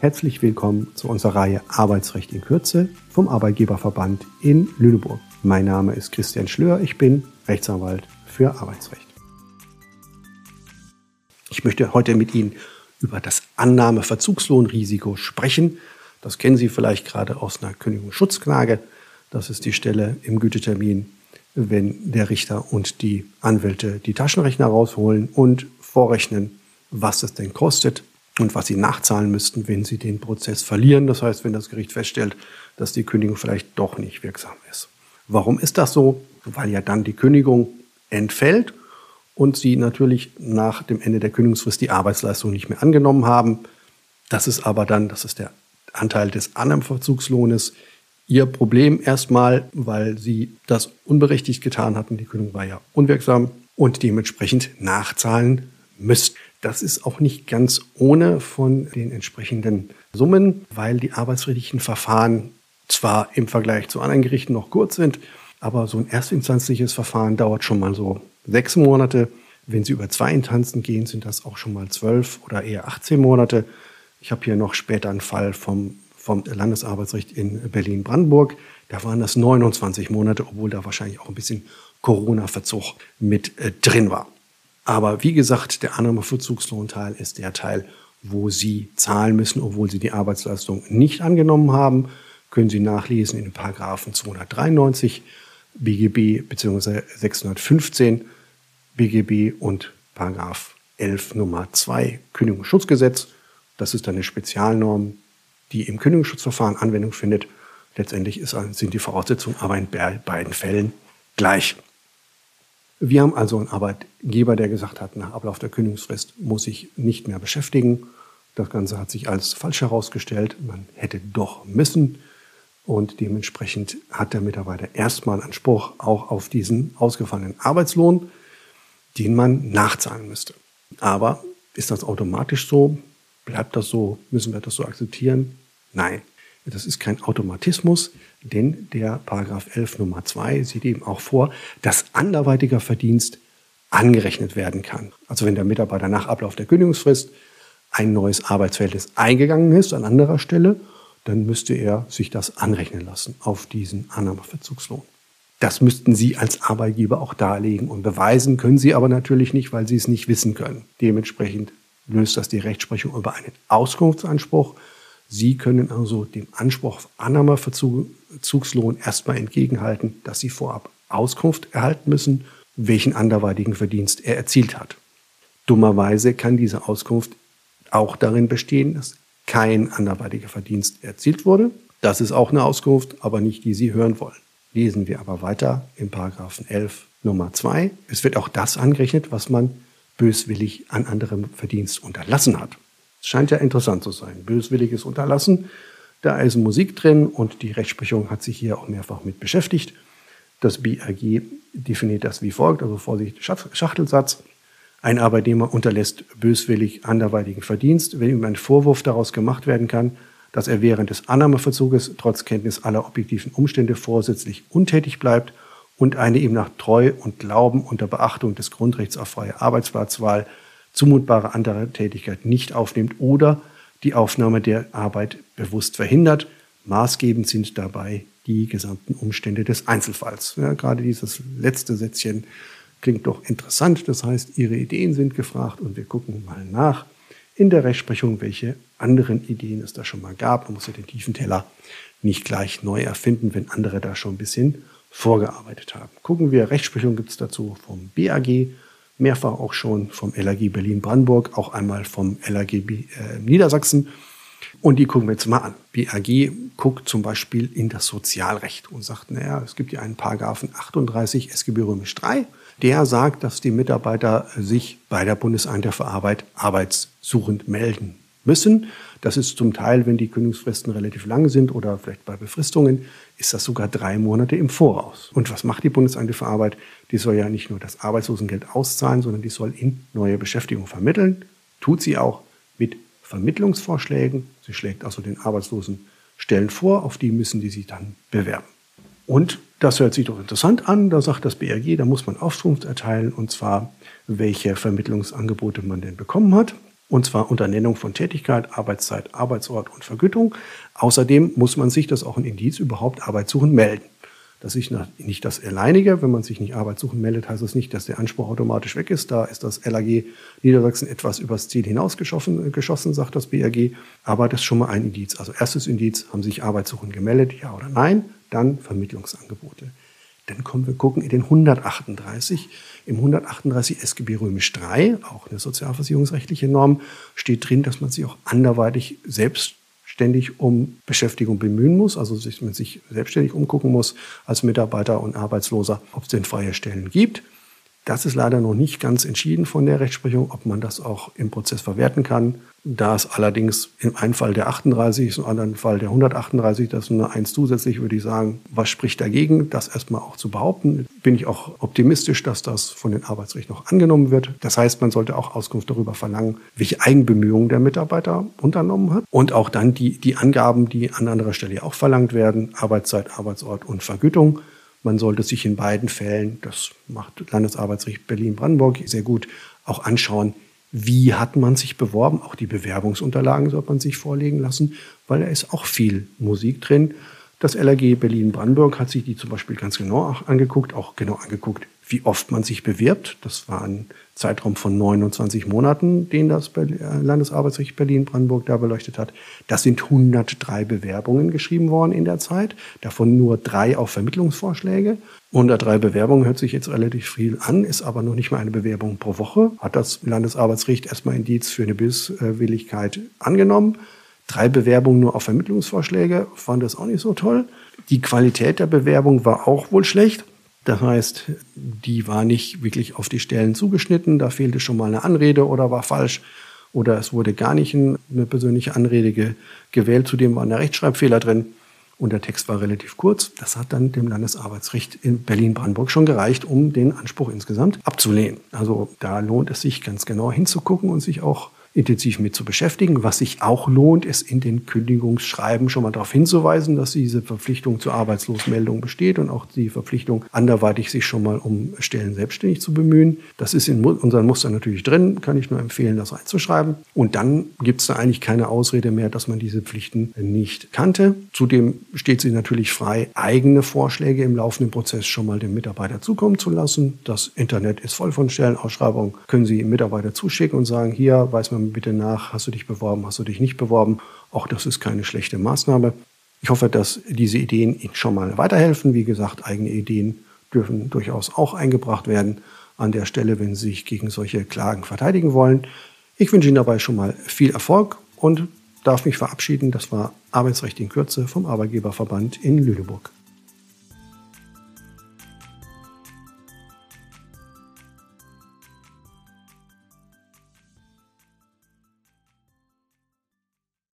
Herzlich willkommen zu unserer Reihe Arbeitsrecht in Kürze vom Arbeitgeberverband in Lüneburg. Mein Name ist Christian Schlör, ich bin Rechtsanwalt für Arbeitsrecht. Ich möchte heute mit Ihnen über das Annahmeverzugslohnrisiko sprechen. Das kennen Sie vielleicht gerade aus einer Kündigungsschutzklage. Das ist die Stelle im Gütetermin, wenn der Richter und die Anwälte die Taschenrechner rausholen und vorrechnen, was es denn kostet und was sie nachzahlen müssten, wenn sie den Prozess verlieren. Das heißt, wenn das Gericht feststellt, dass die Kündigung vielleicht doch nicht wirksam ist. Warum ist das so? Weil ja dann die Kündigung entfällt und sie natürlich nach dem Ende der Kündigungsfrist die Arbeitsleistung nicht mehr angenommen haben. Das ist aber dann, das ist der Anteil des Annahmeverzugslohnes, ihr Problem erstmal, weil sie das unberechtigt getan hatten. Die Kündigung war ja unwirksam und dementsprechend nachzahlen müssten. Das ist auch nicht ganz ohne von den entsprechenden Summen, weil die arbeitsrechtlichen Verfahren zwar im Vergleich zu anderen Gerichten noch kurz sind, aber so ein erstinstanzliches Verfahren dauert schon mal so sechs Monate. Wenn Sie über zwei Instanzen gehen, sind das auch schon mal zwölf oder eher 18 Monate. Ich habe hier noch später einen Fall vom, vom Landesarbeitsrecht in Berlin-Brandenburg. Da waren das 29 Monate, obwohl da wahrscheinlich auch ein bisschen Corona-Verzug mit äh, drin war. Aber wie gesagt, der Annahmeverzugslohnteil ist der Teil, wo Sie zahlen müssen, obwohl Sie die Arbeitsleistung nicht angenommen haben. Können Sie nachlesen in den Paragraphen 293 BGB bzw. 615 BGB und Paragraph 11 Nummer 2 Kündigungsschutzgesetz. Das ist eine Spezialnorm, die im Kündigungsschutzverfahren Anwendung findet. Letztendlich sind die Voraussetzungen aber in beiden Fällen gleich. Wir haben also einen Arbeitgeber, der gesagt hat, nach Ablauf der Kündigungsfrist muss ich nicht mehr beschäftigen. Das Ganze hat sich als falsch herausgestellt. Man hätte doch müssen. Und dementsprechend hat der Mitarbeiter erstmal Anspruch auch auf diesen ausgefallenen Arbeitslohn, den man nachzahlen müsste. Aber ist das automatisch so? Bleibt das so? Müssen wir das so akzeptieren? Nein. Das ist kein Automatismus, denn der Paragraph 11 Nummer 2 sieht eben auch vor, dass anderweitiger Verdienst angerechnet werden kann. Also wenn der Mitarbeiter nach Ablauf der Kündigungsfrist ein neues Arbeitsverhältnis eingegangen ist an anderer Stelle, dann müsste er sich das anrechnen lassen auf diesen Annahmeverzugslohn. Das müssten Sie als Arbeitgeber auch darlegen und beweisen, können Sie aber natürlich nicht, weil Sie es nicht wissen können. Dementsprechend löst das die Rechtsprechung über einen Auskunftsanspruch Sie können also dem Anspruch auf Annahmeverzugslohn erstmal entgegenhalten, dass Sie vorab Auskunft erhalten müssen, welchen anderweitigen Verdienst er erzielt hat. Dummerweise kann diese Auskunft auch darin bestehen, dass kein anderweitiger Verdienst erzielt wurde. Das ist auch eine Auskunft, aber nicht die Sie hören wollen. Lesen wir aber weiter im Paragraphen 11 Nummer 2. Es wird auch das angerechnet, was man böswillig an anderem Verdienst unterlassen hat. Es scheint ja interessant zu sein. Böswilliges Unterlassen. Da ist Musik drin und die Rechtsprechung hat sich hier auch mehrfach mit beschäftigt. Das BAG definiert das wie folgt, also Vorsicht, Schachtelsatz. Ein Arbeitnehmer unterlässt böswillig anderweitigen Verdienst, wenn ihm ein Vorwurf daraus gemacht werden kann, dass er während des Annahmeverzuges trotz Kenntnis aller objektiven Umstände vorsätzlich untätig bleibt und eine ihm nach Treu und Glauben unter Beachtung des Grundrechts auf freie Arbeitsplatzwahl zumutbare andere Tätigkeit nicht aufnimmt oder die Aufnahme der Arbeit bewusst verhindert. Maßgebend sind dabei die gesamten Umstände des Einzelfalls. Ja, gerade dieses letzte Sätzchen klingt doch interessant. Das heißt, Ihre Ideen sind gefragt und wir gucken mal nach in der Rechtsprechung, welche anderen Ideen es da schon mal gab. Man muss ja den tiefen Teller nicht gleich neu erfinden, wenn andere da schon ein bisschen vorgearbeitet haben. Gucken wir, Rechtsprechung gibt es dazu vom BAG, mehrfach auch schon vom LAG Berlin-Brandenburg, auch einmal vom LAG äh, Niedersachsen. Und die gucken wir jetzt mal an. BAG guckt zum Beispiel in das Sozialrecht und sagt, naja, es gibt ja einen Paragraphen 38 SGB Römisch 3, der sagt, dass die Mitarbeiter sich bei der Bundesagentur für Arbeit arbeitssuchend melden müssen. Das ist zum Teil, wenn die Kündigungsfristen relativ lang sind oder vielleicht bei Befristungen, ist das sogar drei Monate im Voraus. Und was macht die Bundesagentur für Arbeit? Die soll ja nicht nur das Arbeitslosengeld auszahlen, sondern die soll in neue Beschäftigung vermitteln. Tut sie auch mit Vermittlungsvorschlägen. Sie schlägt also den Arbeitslosen Stellen vor, auf die müssen die sich dann bewerben. Und das hört sich doch interessant an. Da sagt das BRG, da muss man Auskunft erteilen, und zwar, welche Vermittlungsangebote man denn bekommen hat. Und zwar unter Nennung von Tätigkeit, Arbeitszeit, Arbeitsort und Vergütung. Außerdem muss man sich, das auch ein Indiz, überhaupt Arbeitssuchen melden. Das ist nicht das alleinige. Wenn man sich nicht Arbeitssuchen meldet, heißt das nicht, dass der Anspruch automatisch weg ist. Da ist das LAG Niedersachsen etwas übers Ziel hinausgeschossen, geschossen, sagt das BRG. Aber das ist schon mal ein Indiz. Also erstes Indiz, haben sich Arbeitssuchen gemeldet, ja oder nein? Dann Vermittlungsangebote. Dann kommen wir gucken in den 138. Im 138 SGB Römisch 3, auch eine sozialversicherungsrechtliche Norm, steht drin, dass man sich auch anderweitig selbstständig um Beschäftigung bemühen muss, also sich, man sich selbstständig umgucken muss als Mitarbeiter und Arbeitsloser, ob es denn freie Stellen gibt. Das ist leider noch nicht ganz entschieden von der Rechtsprechung, ob man das auch im Prozess verwerten kann. Da es allerdings im einen Fall der 38 ist, im anderen Fall der 138, das ist nur eins zusätzlich, würde ich sagen, was spricht dagegen, das erstmal auch zu behaupten? Bin ich auch optimistisch, dass das von den Arbeitsrechten noch angenommen wird. Das heißt, man sollte auch Auskunft darüber verlangen, welche Eigenbemühungen der Mitarbeiter unternommen hat. Und auch dann die, die Angaben, die an anderer Stelle auch verlangt werden, Arbeitszeit, Arbeitsort und Vergütung. Man sollte sich in beiden Fällen, das macht Landesarbeitsrecht Berlin-Brandenburg sehr gut, auch anschauen, wie hat man sich beworben. Auch die Bewerbungsunterlagen sollte man sich vorlegen lassen, weil da ist auch viel Musik drin. Das LRG Berlin-Brandenburg hat sich die zum Beispiel ganz genau angeguckt, auch genau angeguckt, wie oft man sich bewirbt. Das war ein Zeitraum von 29 Monaten, den das äh, Landesarbeitsrecht Berlin-Brandenburg da beleuchtet hat. Das sind 103 Bewerbungen geschrieben worden in der Zeit, davon nur drei auf Vermittlungsvorschläge. 103 Bewerbungen hört sich jetzt relativ viel an, ist aber noch nicht mal eine Bewerbung pro Woche. Hat das Landesarbeitsrecht erstmal Indiz für eine Bisswilligkeit angenommen. Drei Bewerbungen nur auf Vermittlungsvorschläge, fand das auch nicht so toll. Die Qualität der Bewerbung war auch wohl schlecht. Das heißt, die war nicht wirklich auf die Stellen zugeschnitten. Da fehlte schon mal eine Anrede oder war falsch. Oder es wurde gar nicht eine persönliche Anrede ge gewählt. Zudem war ein Rechtschreibfehler drin. Und der Text war relativ kurz. Das hat dann dem Landesarbeitsrecht in Berlin-Brandenburg schon gereicht, um den Anspruch insgesamt abzulehnen. Also da lohnt es sich ganz genau hinzugucken und sich auch intensiv mit zu beschäftigen. Was sich auch lohnt, ist in den Kündigungsschreiben schon mal darauf hinzuweisen, dass diese Verpflichtung zur Arbeitslosmeldung besteht und auch die Verpflichtung, anderweitig sich schon mal um Stellen selbstständig zu bemühen. Das ist in unseren Mustern natürlich drin, kann ich nur empfehlen, das reinzuschreiben. Und dann gibt es da eigentlich keine Ausrede mehr, dass man diese Pflichten nicht kannte. Zudem steht sie natürlich frei, eigene Vorschläge im laufenden Prozess schon mal dem Mitarbeiter zukommen zu lassen. Das Internet ist voll von Stellenausschreibungen, können Sie Mitarbeiter zuschicken und sagen, hier weiß man bitte nach, hast du dich beworben, hast du dich nicht beworben. Auch das ist keine schlechte Maßnahme. Ich hoffe, dass diese Ideen Ihnen schon mal weiterhelfen. Wie gesagt, eigene Ideen dürfen durchaus auch eingebracht werden an der Stelle, wenn Sie sich gegen solche Klagen verteidigen wollen. Ich wünsche Ihnen dabei schon mal viel Erfolg und darf mich verabschieden. Das war Arbeitsrecht in Kürze vom Arbeitgeberverband in Lüneburg.